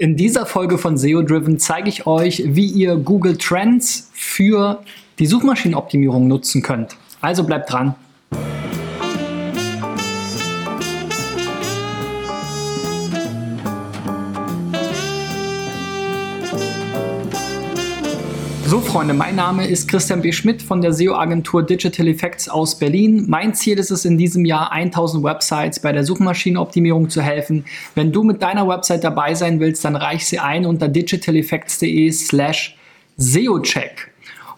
In dieser Folge von SEO Driven zeige ich euch, wie ihr Google Trends für die Suchmaschinenoptimierung nutzen könnt. Also bleibt dran. Freunde, mein Name ist Christian B. Schmidt von der SEO-Agentur Digital Effects aus Berlin. Mein Ziel ist es, in diesem Jahr 1000 Websites bei der Suchmaschinenoptimierung zu helfen. Wenn du mit deiner Website dabei sein willst, dann reich sie ein unter digitaleffects.de slash SEO-Check.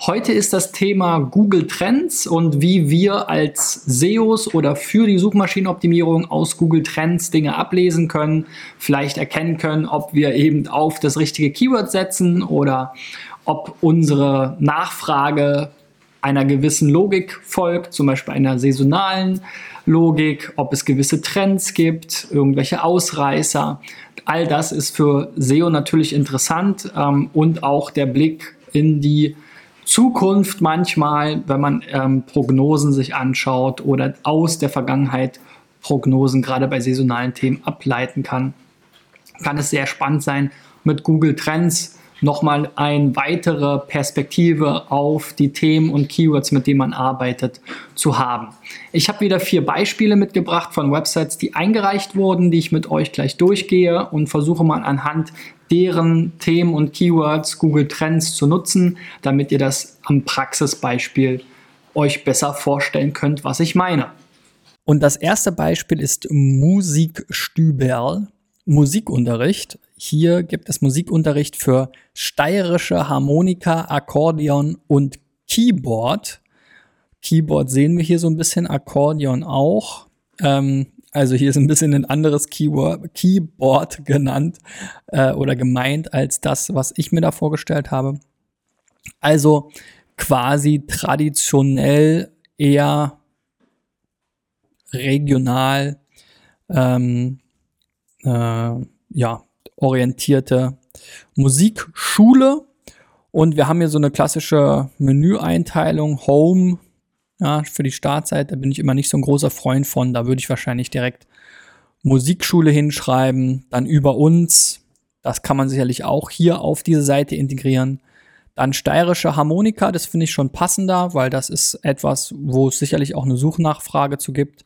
Heute ist das Thema Google Trends und wie wir als SEOs oder für die Suchmaschinenoptimierung aus Google Trends Dinge ablesen können, vielleicht erkennen können, ob wir eben auf das richtige Keyword setzen oder ob unsere Nachfrage einer gewissen Logik folgt, zum Beispiel einer saisonalen Logik, ob es gewisse Trends gibt, irgendwelche Ausreißer. All das ist für SEO natürlich interessant ähm, und auch der Blick in die Zukunft manchmal, wenn man ähm, Prognosen sich anschaut oder aus der Vergangenheit Prognosen gerade bei saisonalen Themen ableiten kann, kann es sehr spannend sein, mit Google Trends nochmal eine weitere Perspektive auf die Themen und Keywords, mit denen man arbeitet, zu haben. Ich habe wieder vier Beispiele mitgebracht von Websites, die eingereicht wurden, die ich mit euch gleich durchgehe und versuche mal anhand deren Themen und Keywords Google Trends zu nutzen, damit ihr das am Praxisbeispiel euch besser vorstellen könnt, was ich meine. Und das erste Beispiel ist Musikstüberl. Musikunterricht. Hier gibt es Musikunterricht für steirische Harmonika, Akkordeon und Keyboard. Keyboard sehen wir hier so ein bisschen, Akkordeon auch. Ähm, also hier ist ein bisschen ein anderes Keyword, Keyboard genannt äh, oder gemeint als das, was ich mir da vorgestellt habe. Also quasi traditionell eher regional ähm, äh, ja, orientierte Musikschule. Und wir haben hier so eine klassische Menüeinteilung, Home, ja, für die Startseite bin ich immer nicht so ein großer Freund von. Da würde ich wahrscheinlich direkt Musikschule hinschreiben, dann über uns. Das kann man sicherlich auch hier auf diese Seite integrieren. Dann steirische Harmonika, das finde ich schon passender, weil das ist etwas, wo es sicherlich auch eine Suchnachfrage zu gibt.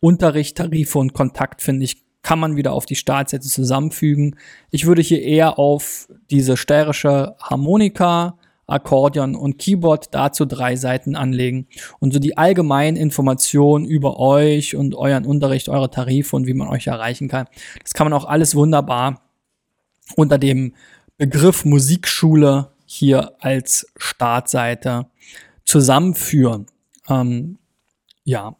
Unterricht, Tarife und Kontakt finde ich kann man wieder auf die Startsätze zusammenfügen. Ich würde hier eher auf diese steirische Harmonika, Akkordeon und Keyboard dazu drei Seiten anlegen und so die allgemeinen Informationen über euch und euren Unterricht, eure Tarife und wie man euch erreichen kann. Das kann man auch alles wunderbar unter dem Begriff Musikschule hier als Startseite zusammenführen. Ähm, ja.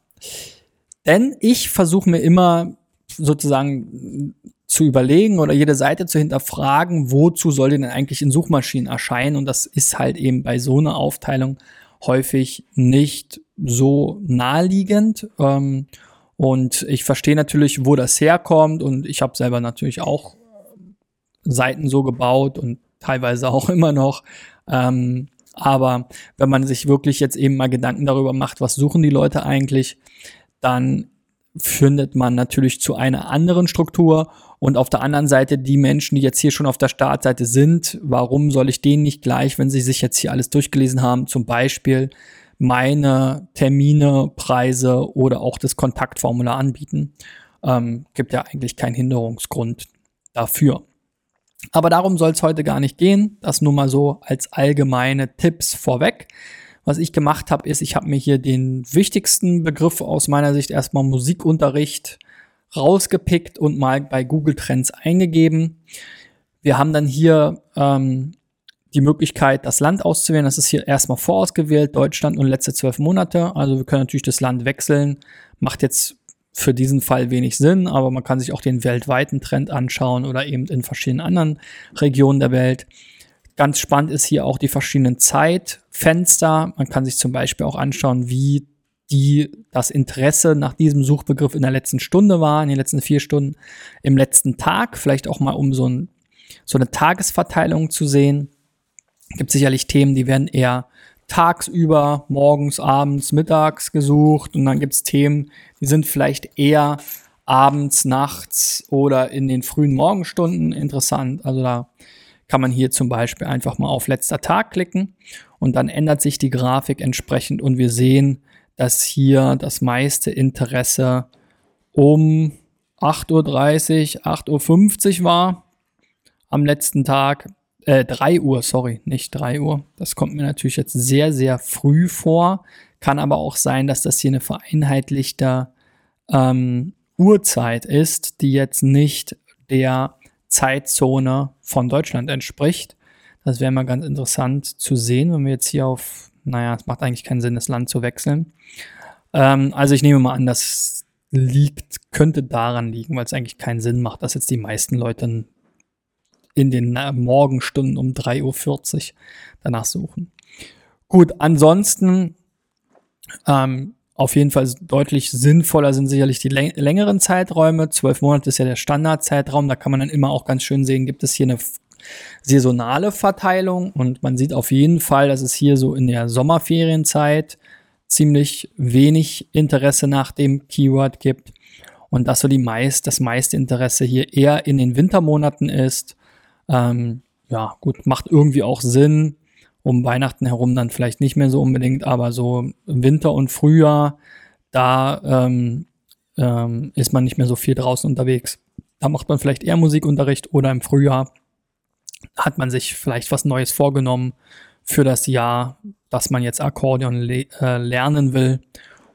Denn ich versuche mir immer sozusagen zu überlegen oder jede Seite zu hinterfragen, wozu soll die denn eigentlich in Suchmaschinen erscheinen? Und das ist halt eben bei so einer Aufteilung häufig nicht so naheliegend. Ähm, und ich verstehe natürlich, wo das herkommt. Und ich habe selber natürlich auch Seiten so gebaut und teilweise auch immer noch. Ähm, aber wenn man sich wirklich jetzt eben mal Gedanken darüber macht, was suchen die Leute eigentlich, dann findet man natürlich zu einer anderen Struktur und auf der anderen Seite die Menschen, die jetzt hier schon auf der Startseite sind, warum soll ich denen nicht gleich, wenn sie sich jetzt hier alles durchgelesen haben, zum Beispiel meine Termine, Preise oder auch das Kontaktformular anbieten? Ähm, gibt ja eigentlich keinen Hinderungsgrund dafür. Aber darum soll es heute gar nicht gehen. Das nur mal so als allgemeine Tipps vorweg. Was ich gemacht habe, ist, ich habe mir hier den wichtigsten Begriff aus meiner Sicht erstmal Musikunterricht rausgepickt und mal bei Google Trends eingegeben. Wir haben dann hier ähm, die Möglichkeit, das Land auszuwählen. Das ist hier erstmal vorausgewählt, Deutschland und letzte zwölf Monate. Also wir können natürlich das Land wechseln. Macht jetzt für diesen Fall wenig Sinn, aber man kann sich auch den weltweiten Trend anschauen oder eben in verschiedenen anderen Regionen der Welt. Ganz spannend ist hier auch die verschiedenen Zeitfenster. Man kann sich zum Beispiel auch anschauen, wie die das Interesse nach diesem Suchbegriff in der letzten Stunde war, in den letzten vier Stunden, im letzten Tag, vielleicht auch mal um so, ein, so eine Tagesverteilung zu sehen. Gibt sicherlich Themen, die werden eher tagsüber, morgens, abends, mittags gesucht und dann gibt es Themen, die sind vielleicht eher abends, nachts oder in den frühen Morgenstunden interessant. Also da kann man hier zum Beispiel einfach mal auf letzter Tag klicken und dann ändert sich die Grafik entsprechend und wir sehen, dass hier das meiste Interesse um 8.30 Uhr, 8.50 Uhr war am letzten Tag. Äh, 3 Uhr, sorry, nicht 3 Uhr. Das kommt mir natürlich jetzt sehr, sehr früh vor. Kann aber auch sein, dass das hier eine vereinheitlichte ähm, Uhrzeit ist, die jetzt nicht der Zeitzone von Deutschland entspricht. Das wäre mal ganz interessant zu sehen, wenn wir jetzt hier auf, naja, es macht eigentlich keinen Sinn, das Land zu wechseln. Ähm, also ich nehme mal an, das liegt, könnte daran liegen, weil es eigentlich keinen Sinn macht, dass jetzt die meisten Leute in den Morgenstunden um 3.40 Uhr danach suchen. Gut, ansonsten ähm, auf jeden Fall deutlich sinnvoller sind sicherlich die längeren Zeiträume. Zwölf Monate ist ja der Standardzeitraum. Da kann man dann immer auch ganz schön sehen, gibt es hier eine saisonale Verteilung. Und man sieht auf jeden Fall, dass es hier so in der Sommerferienzeit ziemlich wenig Interesse nach dem Keyword gibt. Und dass so die meist, das meiste Interesse hier eher in den Wintermonaten ist. Ähm, ja, gut, macht irgendwie auch Sinn um Weihnachten herum dann vielleicht nicht mehr so unbedingt, aber so Winter und Frühjahr, da ähm, ähm, ist man nicht mehr so viel draußen unterwegs. Da macht man vielleicht eher Musikunterricht oder im Frühjahr hat man sich vielleicht was Neues vorgenommen für das Jahr, dass man jetzt Akkordeon le äh, lernen will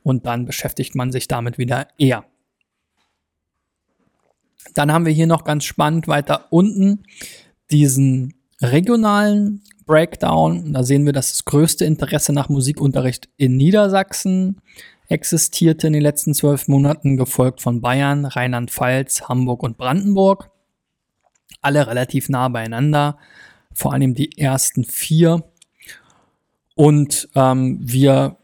und dann beschäftigt man sich damit wieder eher. Dann haben wir hier noch ganz spannend weiter unten diesen regionalen Breakdown. Da sehen wir, dass das größte Interesse nach Musikunterricht in Niedersachsen existierte in den letzten zwölf Monaten, gefolgt von Bayern, Rheinland-Pfalz, Hamburg und Brandenburg. Alle relativ nah beieinander, vor allem die ersten vier. Und ähm, wir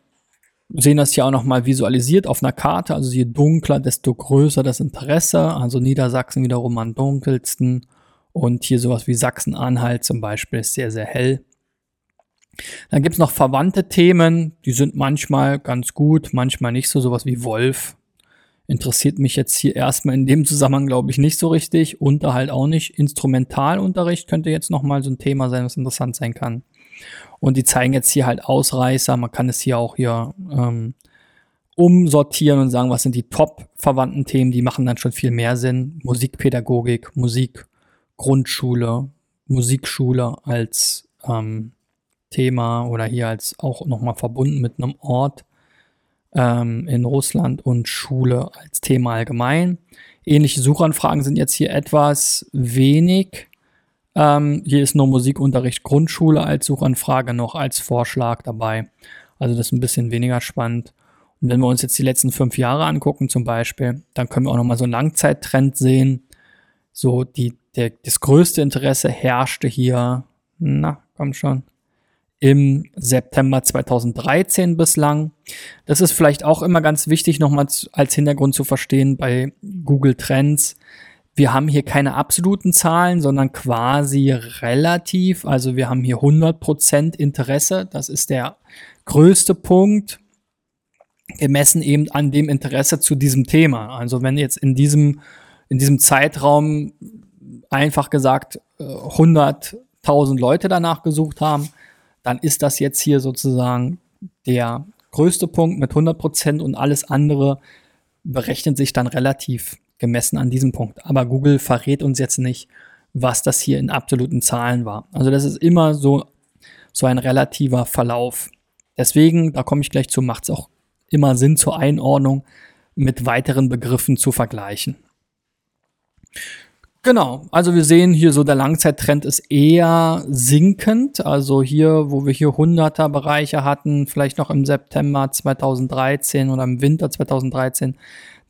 sehen das hier auch nochmal visualisiert auf einer Karte. Also je dunkler, desto größer das Interesse. Also Niedersachsen wiederum am dunkelsten und hier sowas wie Sachsen-Anhalt zum Beispiel ist sehr, sehr hell. Dann gibt es noch verwandte Themen, die sind manchmal ganz gut, manchmal nicht so, sowas wie Wolf. Interessiert mich jetzt hier erstmal in dem Zusammenhang, glaube ich, nicht so richtig. Unterhalt auch nicht. Instrumentalunterricht könnte jetzt nochmal so ein Thema sein, was interessant sein kann. Und die zeigen jetzt hier halt Ausreißer. Man kann es hier auch hier ähm, umsortieren und sagen, was sind die top verwandten Themen. Die machen dann schon viel mehr Sinn. Musikpädagogik, Musik, Grundschule, Musikschule als ähm, Thema oder hier als auch nochmal verbunden mit einem Ort ähm, in Russland und Schule als Thema allgemein. Ähnliche Suchanfragen sind jetzt hier etwas wenig. Ähm, hier ist nur Musikunterricht Grundschule als Suchanfrage noch als Vorschlag dabei. Also das ist ein bisschen weniger spannend. Und wenn wir uns jetzt die letzten fünf Jahre angucken zum Beispiel, dann können wir auch nochmal so einen Langzeittrend sehen. So die der, das größte Interesse herrschte hier, na, komm schon, im September 2013 bislang. Das ist vielleicht auch immer ganz wichtig, nochmal als Hintergrund zu verstehen bei Google Trends. Wir haben hier keine absoluten Zahlen, sondern quasi relativ. Also wir haben hier 100% Interesse. Das ist der größte Punkt, gemessen eben an dem Interesse zu diesem Thema. Also wenn jetzt in diesem, in diesem Zeitraum einfach gesagt 100.000 äh, Leute danach gesucht haben, dann ist das jetzt hier sozusagen der größte Punkt mit 100 Prozent und alles andere berechnet sich dann relativ gemessen an diesem Punkt. Aber Google verrät uns jetzt nicht, was das hier in absoluten Zahlen war. Also das ist immer so, so ein relativer Verlauf. Deswegen, da komme ich gleich zu, macht es auch immer Sinn zur Einordnung mit weiteren Begriffen zu vergleichen. Genau, also wir sehen hier so, der Langzeittrend ist eher sinkend. Also hier, wo wir hier 100er Bereiche hatten, vielleicht noch im September 2013 oder im Winter 2013,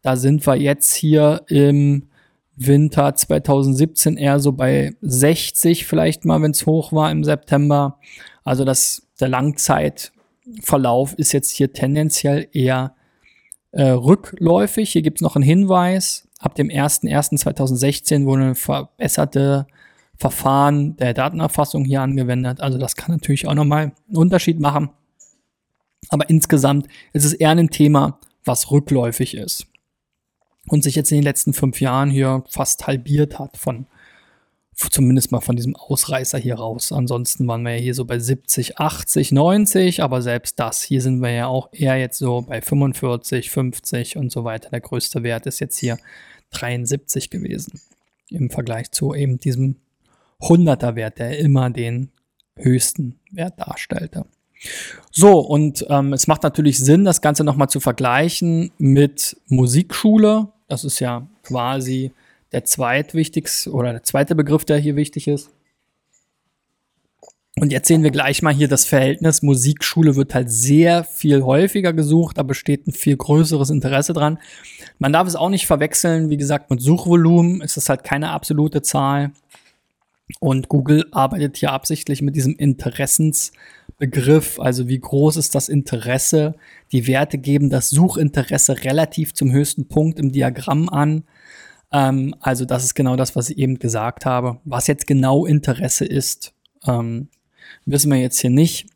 da sind wir jetzt hier im Winter 2017 eher so bei 60 vielleicht mal, wenn es hoch war im September. Also das, der Langzeitverlauf ist jetzt hier tendenziell eher äh, rückläufig. Hier gibt es noch einen Hinweis ab dem 01.01.2016 wurde verbesserte Verfahren der Datenerfassung hier angewendet. Also das kann natürlich auch nochmal einen Unterschied machen. Aber insgesamt ist es eher ein Thema, was rückläufig ist. und sich jetzt in den letzten fünf Jahren hier fast halbiert hat von zumindest mal von diesem Ausreißer hier raus. Ansonsten waren wir ja hier so bei 70, 80, 90, aber selbst das, hier sind wir ja auch eher jetzt so bei 45, 50 und so weiter. Der größte Wert ist jetzt hier 73 gewesen im Vergleich zu eben diesem 100er Wert, der immer den höchsten Wert darstellte. So, und ähm, es macht natürlich Sinn, das Ganze nochmal zu vergleichen mit Musikschule. Das ist ja quasi der zweitwichtigste oder der zweite Begriff, der hier wichtig ist. Und jetzt sehen wir gleich mal hier das Verhältnis. Musikschule wird halt sehr viel häufiger gesucht, da besteht ein viel größeres Interesse dran. Man darf es auch nicht verwechseln, wie gesagt, mit Suchvolumen ist es halt keine absolute Zahl. Und Google arbeitet hier absichtlich mit diesem Interessensbegriff, also wie groß ist das Interesse. Die Werte geben das Suchinteresse relativ zum höchsten Punkt im Diagramm an. Ähm, also das ist genau das, was ich eben gesagt habe. Was jetzt genau Interesse ist, ähm, wissen wir jetzt hier nicht.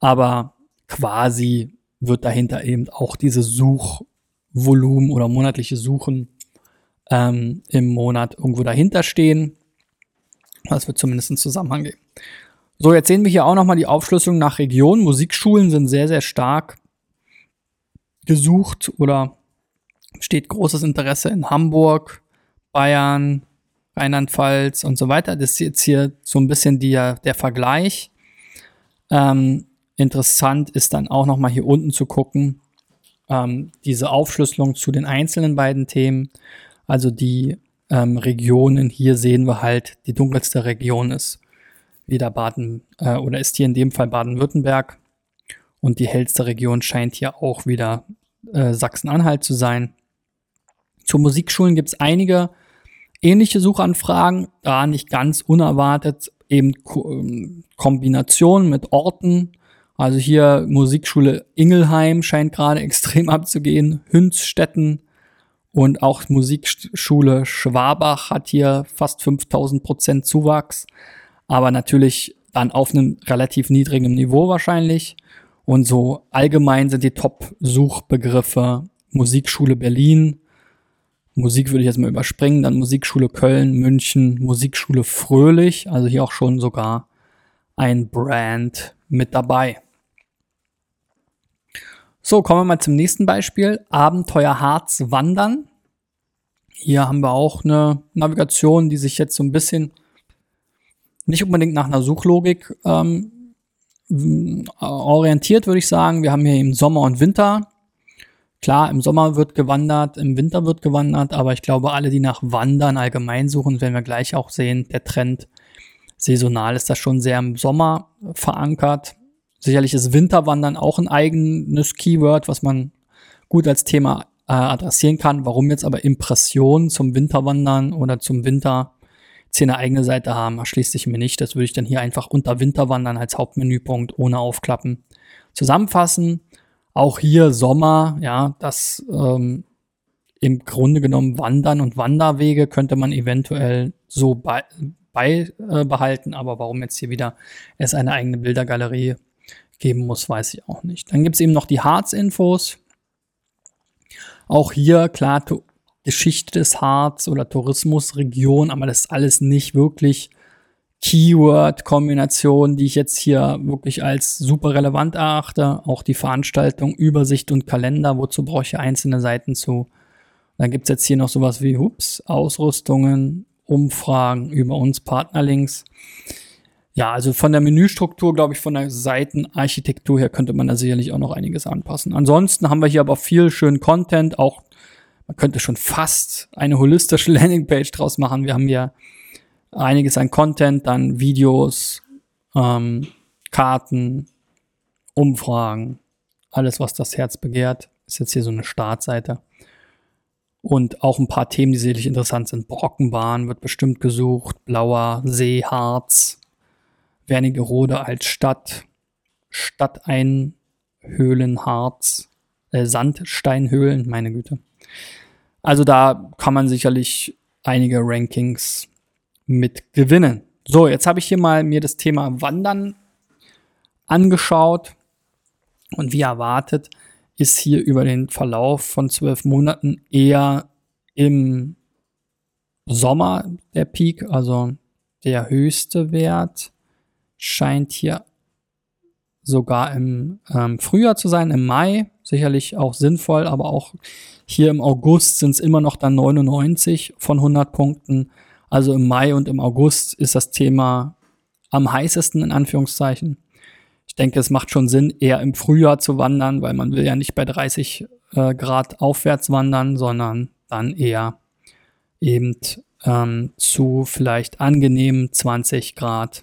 Aber quasi wird dahinter eben auch diese Suchvolumen oder monatliche Suchen ähm, im Monat irgendwo dahinter stehen. Das wird zumindest einen Zusammenhang geben. So, jetzt sehen wir hier auch nochmal die Aufschlüsselung nach Region. Musikschulen sind sehr, sehr stark gesucht oder steht großes Interesse in Hamburg, Bayern, Rheinland-Pfalz und so weiter. Das ist jetzt hier so ein bisschen die, der Vergleich. Ähm, interessant ist dann auch nochmal hier unten zu gucken, ähm, diese Aufschlüsselung zu den einzelnen beiden Themen. Also die ähm, Regionen, hier sehen wir halt, die dunkelste Region ist wieder Baden äh, oder ist hier in dem Fall Baden-Württemberg und die hellste Region scheint hier auch wieder äh, Sachsen-Anhalt zu sein. Zu Musikschulen gibt es einige ähnliche Suchanfragen, da nicht ganz unerwartet eben Ko ähm, Kombinationen mit Orten. Also hier Musikschule Ingelheim scheint gerade extrem abzugehen, Hünzstetten und auch Musikschule Schwabach hat hier fast 5000 Prozent Zuwachs, aber natürlich dann auf einem relativ niedrigen Niveau wahrscheinlich. Und so allgemein sind die Top-Suchbegriffe Musikschule Berlin, Musik würde ich jetzt mal überspringen, dann Musikschule Köln, München, Musikschule Fröhlich, also hier auch schon sogar ein Brand mit dabei. So, kommen wir mal zum nächsten Beispiel. Abenteuer Harz wandern. Hier haben wir auch eine Navigation, die sich jetzt so ein bisschen nicht unbedingt nach einer Suchlogik ähm, orientiert, würde ich sagen. Wir haben hier im Sommer und Winter Klar, im Sommer wird gewandert, im Winter wird gewandert, aber ich glaube, alle, die nach Wandern allgemein suchen, werden wir gleich auch sehen, der Trend saisonal ist das schon sehr im Sommer verankert. Sicherlich ist Winterwandern auch ein eigenes Keyword, was man gut als Thema äh, adressieren kann. Warum jetzt aber Impressionen zum Winterwandern oder zum Winter eine eigene Seite haben, erschließt sich mir nicht. Das würde ich dann hier einfach unter Winterwandern als Hauptmenüpunkt ohne Aufklappen zusammenfassen. Auch hier Sommer, ja, das ähm, im Grunde genommen Wandern und Wanderwege könnte man eventuell so bei, beibehalten, äh, aber warum jetzt hier wieder es eine eigene Bildergalerie geben muss, weiß ich auch nicht. Dann gibt es eben noch die Harz-Infos. Auch hier, klar, Geschichte des Harz oder Tourismusregion, aber das ist alles nicht wirklich Keyword-Kombination, die ich jetzt hier wirklich als super relevant erachte. Auch die Veranstaltung, Übersicht und Kalender, wozu brauche ich einzelne Seiten zu. Dann gibt's jetzt hier noch sowas wie Hups, Ausrüstungen, Umfragen über uns, Partnerlinks. Ja, also von der Menüstruktur, glaube ich, von der Seitenarchitektur her könnte man da sicherlich auch noch einiges anpassen. Ansonsten haben wir hier aber viel schönen Content, auch man könnte schon fast eine holistische Landingpage draus machen. Wir haben hier einiges an Content, dann Videos, ähm, Karten, Umfragen, alles, was das Herz begehrt. Ist jetzt hier so eine Startseite. Und auch ein paar Themen, die sicherlich interessant sind. Brockenbahn wird bestimmt gesucht, Blauer See, Harz, Wernigerode als Stadt, Stadteinhöhlen, Harz, äh, Sandsteinhöhlen, meine Güte. Also da kann man sicherlich einige Rankings mit gewinnen. So, jetzt habe ich hier mal mir das Thema Wandern angeschaut und wie erwartet ist hier über den Verlauf von zwölf Monaten eher im Sommer der Peak, also der höchste Wert scheint hier sogar im ähm, Frühjahr zu sein, im Mai. Sicherlich auch sinnvoll, aber auch hier im August sind es immer noch dann 99 von 100 Punkten. Also im Mai und im August ist das Thema am heißesten in Anführungszeichen. Ich denke, es macht schon Sinn, eher im Frühjahr zu wandern, weil man will ja nicht bei 30 äh, Grad aufwärts wandern, sondern dann eher eben ähm, zu vielleicht angenehmen 20 Grad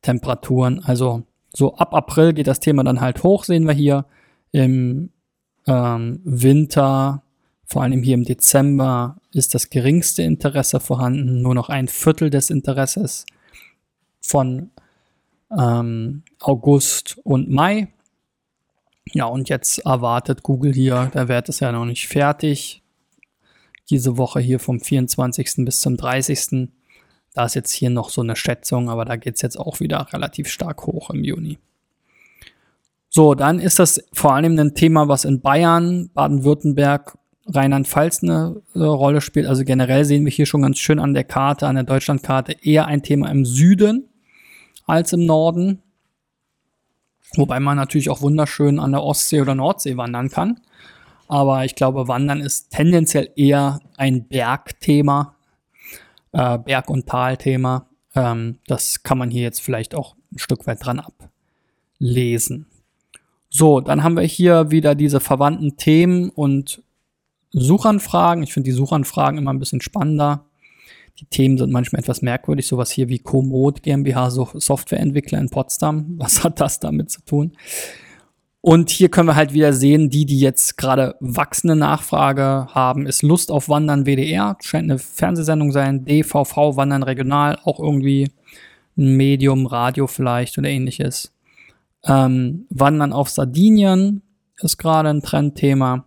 Temperaturen. Also so ab April geht das Thema dann halt hoch, sehen wir hier. Im ähm, Winter, vor allem hier im Dezember, ist das geringste Interesse vorhanden, nur noch ein Viertel des Interesses von ähm, August und Mai. Ja, und jetzt erwartet Google hier, der Wert ist ja noch nicht fertig. Diese Woche hier vom 24. bis zum 30. Da ist jetzt hier noch so eine Schätzung, aber da geht es jetzt auch wieder relativ stark hoch im Juni. So, dann ist das vor allem ein Thema, was in Bayern, Baden-Württemberg, Rheinland-Pfalz eine äh, Rolle spielt. Also generell sehen wir hier schon ganz schön an der Karte, an der Deutschlandkarte, eher ein Thema im Süden als im Norden. Wobei man natürlich auch wunderschön an der Ostsee oder Nordsee wandern kann. Aber ich glaube, Wandern ist tendenziell eher ein Bergthema äh, Berg- und Talthema. Ähm, das kann man hier jetzt vielleicht auch ein Stück weit dran ablesen. So, dann haben wir hier wieder diese verwandten Themen und Suchanfragen. Ich finde die Suchanfragen immer ein bisschen spannender. Die Themen sind manchmal etwas merkwürdig, sowas hier wie Komoot GmbH, so Softwareentwickler in Potsdam. Was hat das damit zu tun? Und hier können wir halt wieder sehen, die, die jetzt gerade wachsende Nachfrage haben, ist Lust auf Wandern WDR, scheint eine Fernsehsendung sein, DVV Wandern Regional, auch irgendwie ein Medium, Radio vielleicht oder ähnliches. Ähm, Wandern auf Sardinien ist gerade ein Trendthema.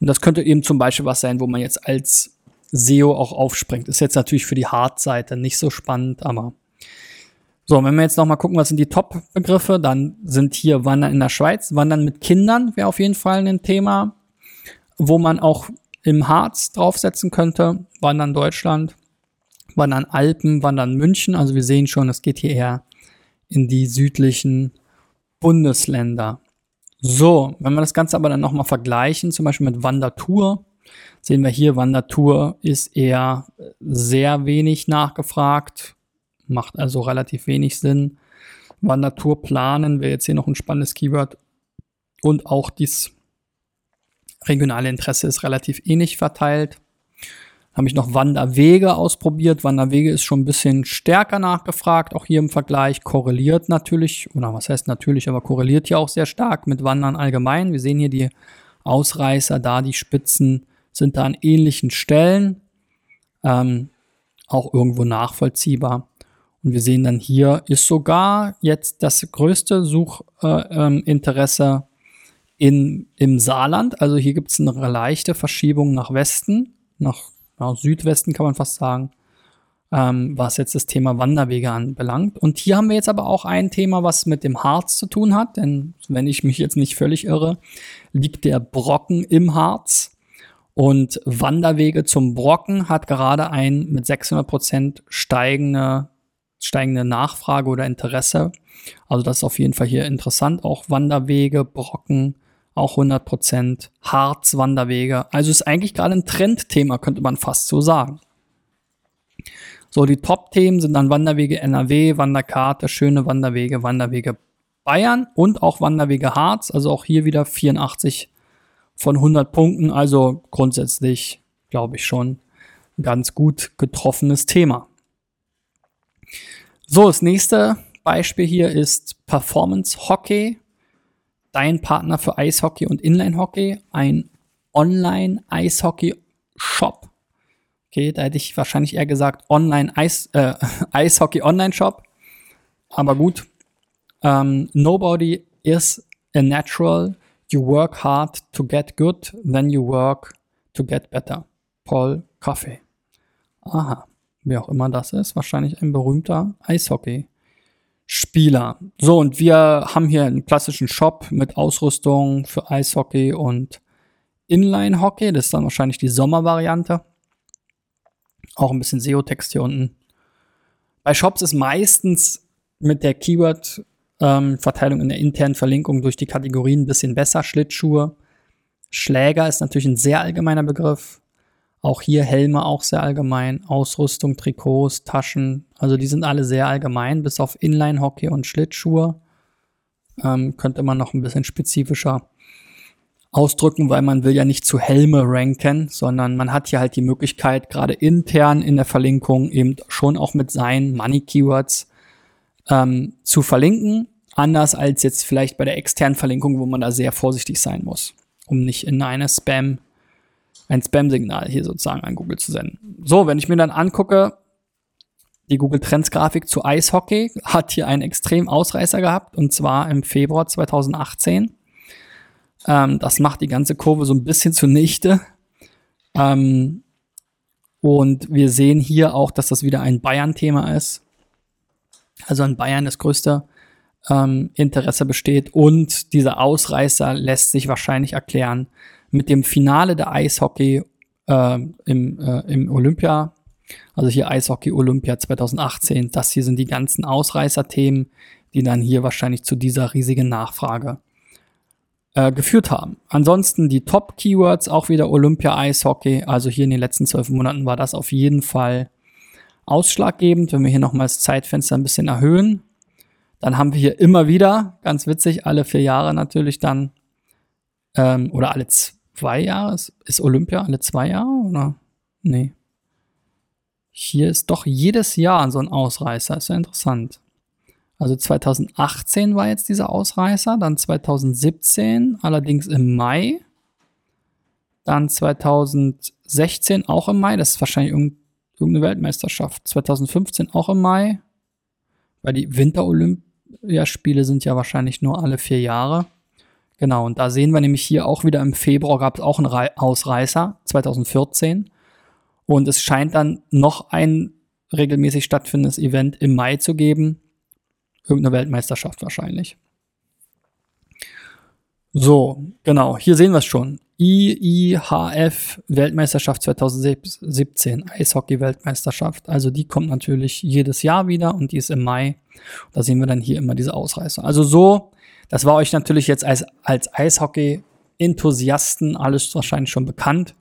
Und das könnte eben zum Beispiel was sein, wo man jetzt als SEO auch aufspringt. Ist jetzt natürlich für die Hard-Seite nicht so spannend, aber so, wenn wir jetzt nochmal gucken, was sind die Top-Begriffe, dann sind hier Wandern in der Schweiz. Wandern mit Kindern wäre auf jeden Fall ein Thema, wo man auch im Harz draufsetzen könnte. Wandern Deutschland, Wandern Alpen, Wandern München. Also wir sehen schon, es geht hier eher in die südlichen Bundesländer. So, wenn wir das Ganze aber dann nochmal vergleichen, zum Beispiel mit Wandertour, sehen wir hier, Wandertour ist eher sehr wenig nachgefragt macht also relativ wenig Sinn. Wandertour planen wäre jetzt hier noch ein spannendes Keyword. Und auch dies regionale Interesse ist relativ ähnlich verteilt. Habe ich noch Wanderwege ausprobiert. Wanderwege ist schon ein bisschen stärker nachgefragt, auch hier im Vergleich. Korreliert natürlich, oder was heißt natürlich, aber korreliert ja auch sehr stark mit Wandern allgemein. Wir sehen hier die Ausreißer da, die Spitzen sind da an ähnlichen Stellen. Ähm, auch irgendwo nachvollziehbar. Und wir sehen dann hier ist sogar jetzt das größte Suchinteresse äh, ähm, im Saarland. Also hier gibt es eine leichte Verschiebung nach Westen, nach ja, Südwesten kann man fast sagen, ähm, was jetzt das Thema Wanderwege anbelangt. Und hier haben wir jetzt aber auch ein Thema, was mit dem Harz zu tun hat. Denn wenn ich mich jetzt nicht völlig irre, liegt der Brocken im Harz. Und Wanderwege zum Brocken hat gerade ein mit 600 Prozent steigende steigende Nachfrage oder Interesse. Also das ist auf jeden Fall hier interessant. Auch Wanderwege, Brocken, auch 100 Prozent. Harz-Wanderwege. Also ist eigentlich gerade ein Trendthema, könnte man fast so sagen. So, die Top-Themen sind dann Wanderwege NRW, Wanderkarte, schöne Wanderwege, Wanderwege Bayern und auch Wanderwege Harz. Also auch hier wieder 84 von 100 Punkten. Also grundsätzlich, glaube ich, schon ein ganz gut getroffenes Thema. So, das nächste Beispiel hier ist Performance Hockey. Dein Partner für Eishockey und Inline-Hockey. Ein Online-Eishockey-Shop. Okay, da hätte ich wahrscheinlich eher gesagt Online-Eis, äh. Aber gut. Um, ähm, nobody is a natural. You work hard to get good, then you work to get better. Paul Kaffee. Aha wer auch immer das ist, wahrscheinlich ein berühmter Eishockey-Spieler. So, und wir haben hier einen klassischen Shop mit Ausrüstung für Eishockey und Inline-Hockey. Das ist dann wahrscheinlich die Sommervariante. Auch ein bisschen SEO-Text hier unten. Bei Shops ist meistens mit der Keyword-Verteilung ähm, in der internen Verlinkung durch die Kategorien ein bisschen besser. Schlittschuhe. Schläger ist natürlich ein sehr allgemeiner Begriff. Auch hier Helme auch sehr allgemein, Ausrüstung, Trikots, Taschen, also die sind alle sehr allgemein, bis auf Inline-Hockey und Schlittschuhe. Ähm, könnte man noch ein bisschen spezifischer ausdrücken, weil man will ja nicht zu Helme ranken, sondern man hat hier halt die Möglichkeit, gerade intern in der Verlinkung eben schon auch mit seinen Money-Keywords ähm, zu verlinken. Anders als jetzt vielleicht bei der externen Verlinkung, wo man da sehr vorsichtig sein muss, um nicht in eine Spam ein Spam-Signal hier sozusagen an Google zu senden. So, wenn ich mir dann angucke, die Google Trends Grafik zu Eishockey hat hier einen extrem Ausreißer gehabt und zwar im Februar 2018. Ähm, das macht die ganze Kurve so ein bisschen zunichte. Ähm, und wir sehen hier auch, dass das wieder ein Bayern-Thema ist. Also in Bayern das größte ähm, Interesse besteht und dieser Ausreißer lässt sich wahrscheinlich erklären mit dem Finale der Eishockey äh, im, äh, im Olympia, also hier Eishockey Olympia 2018. Das hier sind die ganzen Ausreißerthemen, die dann hier wahrscheinlich zu dieser riesigen Nachfrage äh, geführt haben. Ansonsten die Top-Keywords, auch wieder Olympia Eishockey. Also hier in den letzten zwölf Monaten war das auf jeden Fall ausschlaggebend. Wenn wir hier nochmal das Zeitfenster ein bisschen erhöhen, dann haben wir hier immer wieder, ganz witzig, alle vier Jahre natürlich dann, ähm, oder alle zwei Jahre? Ist Olympia alle zwei Jahre oder? Nee. Hier ist doch jedes Jahr so ein Ausreißer. Ist ja interessant. Also 2018 war jetzt dieser Ausreißer, dann 2017, allerdings im Mai. Dann 2016 auch im Mai, das ist wahrscheinlich irgendeine Weltmeisterschaft. 2015 auch im Mai, weil die Winterolympiaspiele sind ja wahrscheinlich nur alle vier Jahre. Genau, und da sehen wir nämlich hier auch wieder im Februar gab es auch einen Ausreißer, 2014. Und es scheint dann noch ein regelmäßig stattfindendes Event im Mai zu geben. Irgendeine Weltmeisterschaft wahrscheinlich. So, genau, hier sehen wir es schon. IIHF Weltmeisterschaft 2017, Eishockey-Weltmeisterschaft. Also die kommt natürlich jedes Jahr wieder und die ist im Mai. Da sehen wir dann hier immer diese Ausreißer. Also so das war euch natürlich jetzt als, als Eishockey-Enthusiasten alles wahrscheinlich schon bekannt.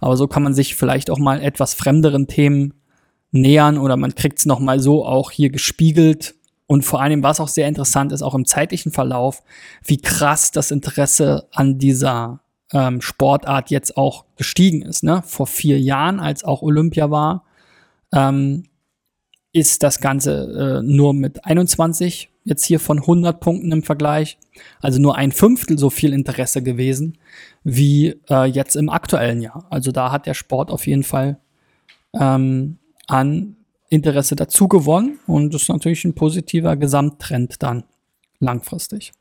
Aber so kann man sich vielleicht auch mal etwas fremderen Themen nähern oder man kriegt es nochmal so auch hier gespiegelt. Und vor allem, was auch sehr interessant ist, auch im zeitlichen Verlauf, wie krass das Interesse an dieser ähm, Sportart jetzt auch gestiegen ist. Ne? Vor vier Jahren, als auch Olympia war, ähm, ist das Ganze äh, nur mit 21 jetzt hier von 100 Punkten im Vergleich, also nur ein Fünftel so viel Interesse gewesen wie äh, jetzt im aktuellen Jahr. Also da hat der Sport auf jeden Fall ähm, an Interesse dazu gewonnen und das ist natürlich ein positiver Gesamttrend dann langfristig.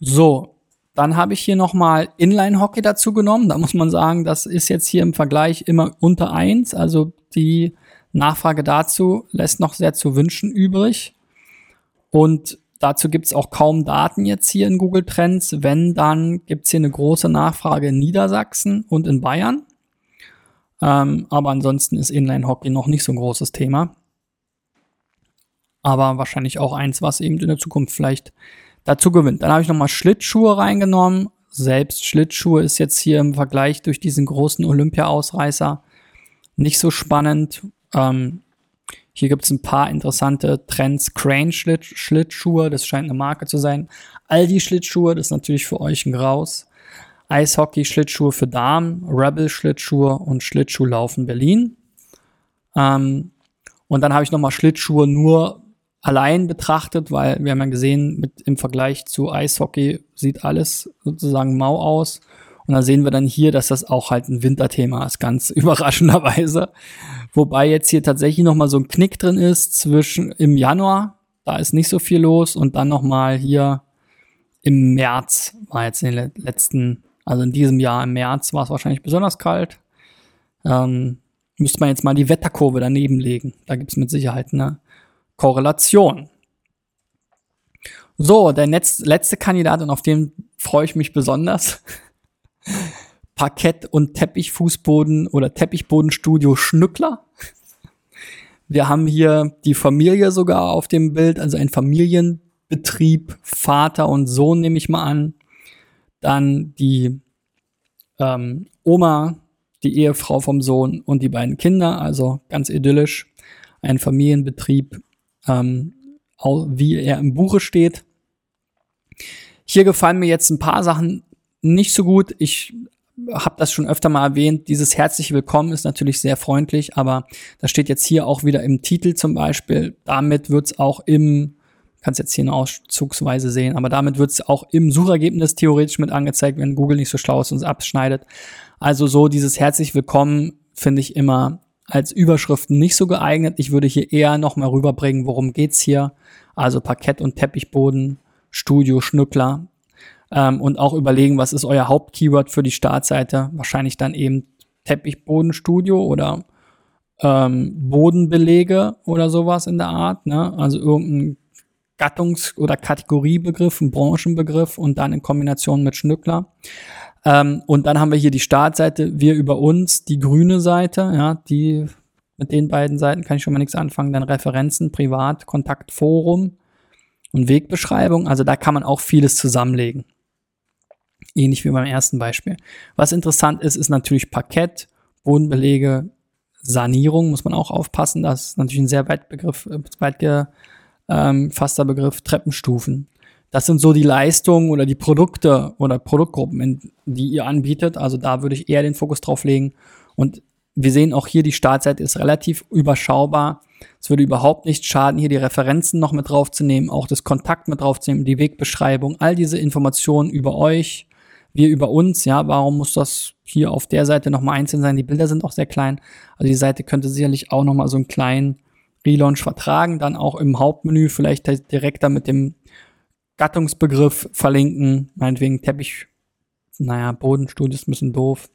So, dann habe ich hier nochmal Inline-Hockey dazu genommen. Da muss man sagen, das ist jetzt hier im Vergleich immer unter eins. Also die Nachfrage dazu lässt noch sehr zu wünschen übrig. Und dazu gibt es auch kaum Daten jetzt hier in Google Trends. Wenn, dann gibt es hier eine große Nachfrage in Niedersachsen und in Bayern. Ähm, aber ansonsten ist Inline-Hockey noch nicht so ein großes Thema. Aber wahrscheinlich auch eins, was eben in der Zukunft vielleicht dazu gewinnt. Dann habe ich nochmal Schlittschuhe reingenommen. Selbst Schlittschuhe ist jetzt hier im Vergleich durch diesen großen Olympia-Ausreißer nicht so spannend. Ähm, hier gibt es ein paar interessante Trends. Crane -Schlitt Schlittschuhe, das scheint eine Marke zu sein. Aldi Schlittschuhe, das ist natürlich für euch ein Graus. Eishockey Schlittschuhe für Damen, Rebel Schlittschuhe und Schlittschuhlaufen Berlin. Ähm, und dann habe ich nochmal Schlittschuhe nur allein betrachtet, weil wir haben ja gesehen, mit, im Vergleich zu Eishockey sieht alles sozusagen mau aus. Und da sehen wir dann hier, dass das auch halt ein Winterthema ist, ganz überraschenderweise. Wobei jetzt hier tatsächlich nochmal so ein Knick drin ist zwischen im Januar, da ist nicht so viel los und dann nochmal hier im März war jetzt in den letzten, also in diesem Jahr im März war es wahrscheinlich besonders kalt. Ähm, müsste man jetzt mal die Wetterkurve daneben legen. Da gibt es mit Sicherheit eine Korrelation. So, der letzte Kandidat, und auf den freue ich mich besonders, Parkett- und Teppichfußboden oder Teppichbodenstudio Schnückler. Wir haben hier die Familie sogar auf dem Bild, also ein Familienbetrieb, Vater und Sohn nehme ich mal an. Dann die ähm, Oma, die Ehefrau vom Sohn und die beiden Kinder, also ganz idyllisch. Ein Familienbetrieb, ähm, wie er im Buche steht. Hier gefallen mir jetzt ein paar Sachen nicht so gut. Ich habe das schon öfter mal erwähnt. Dieses herzlich willkommen ist natürlich sehr freundlich, aber das steht jetzt hier auch wieder im Titel zum Beispiel. Damit wird's auch im, kannst jetzt hier eine Auszugsweise sehen, aber damit wird's auch im Suchergebnis theoretisch mit angezeigt, wenn Google nicht so schlau ist und es abschneidet. Also so dieses herzlich willkommen finde ich immer als Überschrift nicht so geeignet. Ich würde hier eher nochmal rüberbringen, worum geht's hier. Also Parkett und Teppichboden, Studio, Schnückler. Ähm, und auch überlegen, was ist euer Hauptkeyword für die Startseite. Wahrscheinlich dann eben Teppichbodenstudio oder ähm, Bodenbelege oder sowas in der Art. Ne? Also irgendein Gattungs- oder Kategoriebegriff, ein Branchenbegriff und dann in Kombination mit Schnückler. Ähm, und dann haben wir hier die Startseite, wir über uns, die grüne Seite, ja, die mit den beiden Seiten kann ich schon mal nichts anfangen. Dann Referenzen, Privat, Kontakt, Forum und Wegbeschreibung. Also da kann man auch vieles zusammenlegen. Ähnlich wie beim ersten Beispiel. Was interessant ist, ist natürlich Parkett, Bodenbelege, Sanierung, muss man auch aufpassen. Das ist natürlich ein sehr weit, Begriff, äh, weit gefasster Begriff. Treppenstufen. Das sind so die Leistungen oder die Produkte oder Produktgruppen, die ihr anbietet. Also da würde ich eher den Fokus drauf legen. Und wir sehen auch hier, die Startseite ist relativ überschaubar. Es würde überhaupt nicht schaden, hier die Referenzen noch mit draufzunehmen, auch das Kontakt mit draufzunehmen, die Wegbeschreibung, all diese Informationen über euch, wir über uns, ja, warum muss das hier auf der Seite nochmal einzeln sein? Die Bilder sind auch sehr klein. Also die Seite könnte sicherlich auch nochmal so einen kleinen Relaunch vertragen, dann auch im Hauptmenü vielleicht direkt da mit dem Gattungsbegriff verlinken, meinetwegen Teppich, naja, Bodenstudio ist ein bisschen doof.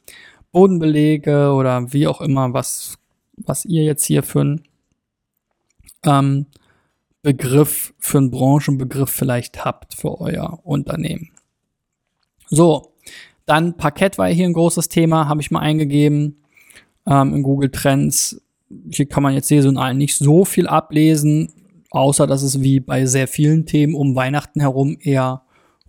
Bodenbelege oder wie auch immer, was, was ihr jetzt hier für ein ähm, Begriff, für einen Branchenbegriff vielleicht habt für euer Unternehmen. So, dann Parkett war hier ein großes Thema, habe ich mal eingegeben ähm, in Google Trends. Hier kann man jetzt saisonal nicht so viel ablesen, außer dass es wie bei sehr vielen Themen um Weihnachten herum eher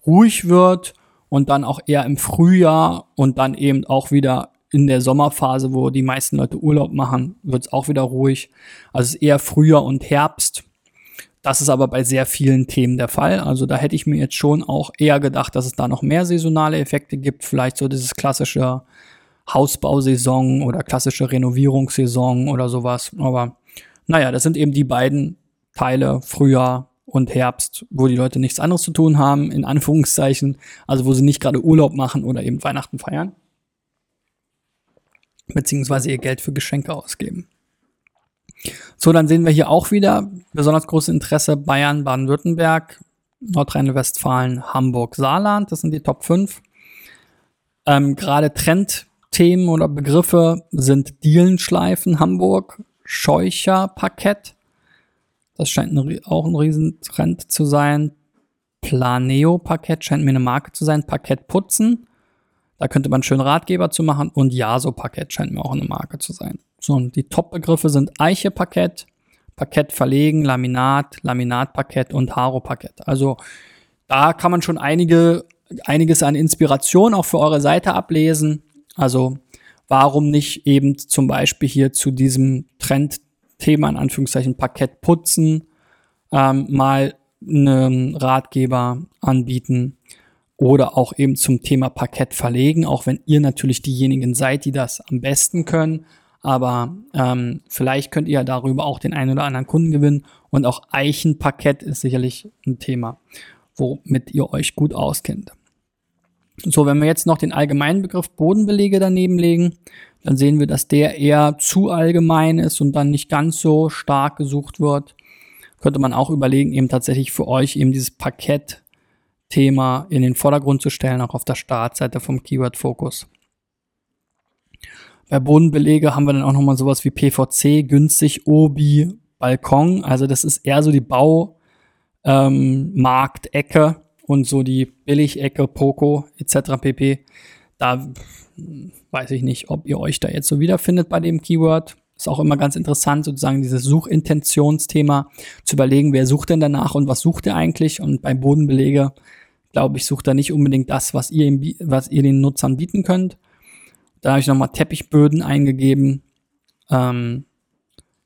ruhig wird und dann auch eher im Frühjahr und dann eben auch wieder in der Sommerphase, wo die meisten Leute Urlaub machen, wird es auch wieder ruhig. Also es ist eher Frühjahr und Herbst. Das ist aber bei sehr vielen Themen der Fall. Also da hätte ich mir jetzt schon auch eher gedacht, dass es da noch mehr saisonale Effekte gibt. Vielleicht so dieses klassische Hausbausaison oder klassische Renovierungssaison oder sowas. Aber naja, das sind eben die beiden Teile, Frühjahr und Herbst, wo die Leute nichts anderes zu tun haben, in Anführungszeichen. Also wo sie nicht gerade Urlaub machen oder eben Weihnachten feiern. Beziehungsweise ihr Geld für Geschenke ausgeben. So, dann sehen wir hier auch wieder besonders großes Interesse Bayern, Baden-Württemberg, Nordrhein-Westfalen, Hamburg, Saarland. Das sind die Top 5. Ähm, Gerade Trendthemen oder Begriffe sind Dielenschleifen Hamburg, Scheucher Parkett. Das scheint ein, auch ein Riesentrend zu sein. Planeo Parkett scheint mir eine Marke zu sein. Parkett putzen. Da könnte man schön Ratgeber zu machen. Und Yaso Parkett scheint mir auch eine Marke zu sein. So, und die Top-Begriffe sind Eiche-Parkett, Parkett verlegen, Laminat, Laminatparkett und Haro-Parkett. Also da kann man schon einige, einiges an Inspiration auch für eure Seite ablesen. Also warum nicht eben zum Beispiel hier zu diesem Trendthema in Anführungszeichen Parkett putzen ähm, mal einen Ratgeber anbieten oder auch eben zum Thema Parkett verlegen, auch wenn ihr natürlich diejenigen seid, die das am besten können aber ähm, vielleicht könnt ihr darüber auch den einen oder anderen Kunden gewinnen. Und auch Eichenparkett ist sicherlich ein Thema, womit ihr euch gut auskennt. So, wenn wir jetzt noch den allgemeinen Begriff Bodenbelege daneben legen, dann sehen wir, dass der eher zu allgemein ist und dann nicht ganz so stark gesucht wird. Könnte man auch überlegen, eben tatsächlich für euch eben dieses Parkett-Thema in den Vordergrund zu stellen, auch auf der Startseite vom Keyword Focus. Bei Bodenbelege haben wir dann auch nochmal sowas wie PVC, günstig, Obi, Balkon. Also das ist eher so die Baumarktecke ähm, und so die Billigecke, Poco etc. pp. da weiß ich nicht, ob ihr euch da jetzt so wiederfindet bei dem Keyword. Ist auch immer ganz interessant, sozusagen dieses Suchintentionsthema zu überlegen, wer sucht denn danach und was sucht er eigentlich? Und beim Bodenbelege, glaube ich, sucht er nicht unbedingt das, was ihr, was ihr den Nutzern bieten könnt. Da habe ich nochmal Teppichböden eingegeben. Ähm,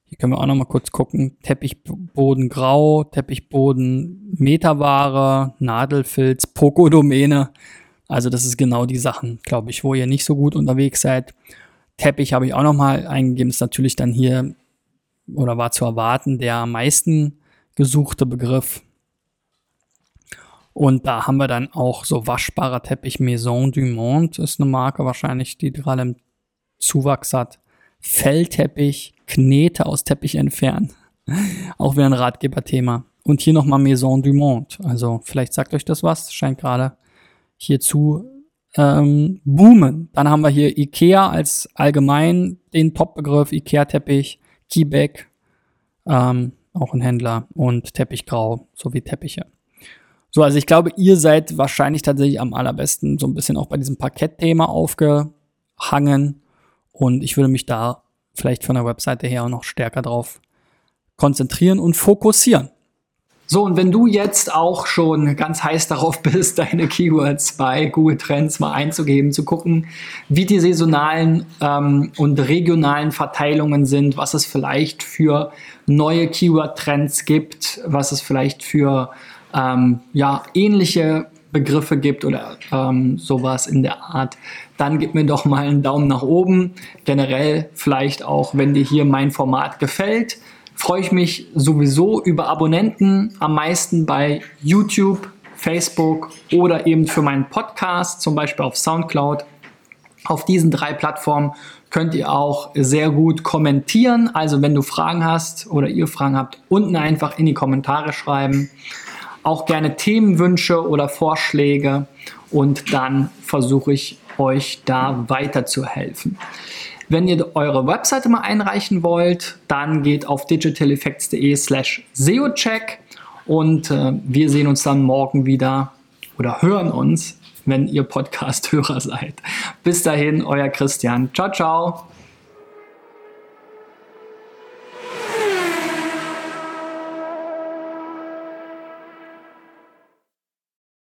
hier können wir auch nochmal kurz gucken. Teppichboden grau, Teppichboden Meterware, Nadelfilz, Pokodomäne. Also das ist genau die Sachen, glaube ich, wo ihr nicht so gut unterwegs seid. Teppich habe ich auch nochmal eingegeben. Ist natürlich dann hier oder war zu erwarten der am meisten gesuchte Begriff. Und da haben wir dann auch so waschbarer Teppich Maison du Monde ist eine Marke wahrscheinlich, die gerade im Zuwachs hat. Fellteppich, Knete aus Teppich entfernen. auch wieder ein Ratgeberthema. Und hier nochmal Maison du Monde. Also vielleicht sagt euch das was. Scheint gerade hier zu ähm, boomen. Dann haben wir hier Ikea als allgemein den Top-Begriff, Ikea-Teppich, Keyback, ähm, auch ein Händler und Teppichgrau sowie Teppiche. So, also ich glaube, ihr seid wahrscheinlich tatsächlich am allerbesten so ein bisschen auch bei diesem Parkettthema aufgehangen und ich würde mich da vielleicht von der Webseite her auch noch stärker drauf konzentrieren und fokussieren. So, und wenn du jetzt auch schon ganz heiß darauf bist, deine Keywords bei Google Trends mal einzugeben, zu gucken, wie die saisonalen ähm, und regionalen Verteilungen sind, was es vielleicht für neue Keyword-Trends gibt, was es vielleicht für ähm, ja, ähnliche Begriffe gibt oder ähm, sowas in der Art, dann gib mir doch mal einen Daumen nach oben. Generell vielleicht auch, wenn dir hier mein Format gefällt freue ich mich sowieso über Abonnenten am meisten bei YouTube, Facebook oder eben für meinen Podcast, zum Beispiel auf SoundCloud. Auf diesen drei Plattformen könnt ihr auch sehr gut kommentieren. Also wenn du Fragen hast oder ihr Fragen habt, unten einfach in die Kommentare schreiben. Auch gerne Themenwünsche oder Vorschläge und dann versuche ich euch da weiterzuhelfen. Wenn ihr eure Webseite mal einreichen wollt, dann geht auf digitaleffects.de slash SEOcheck und äh, wir sehen uns dann morgen wieder oder hören uns, wenn ihr Podcast-Hörer seid. Bis dahin, euer Christian. Ciao, ciao.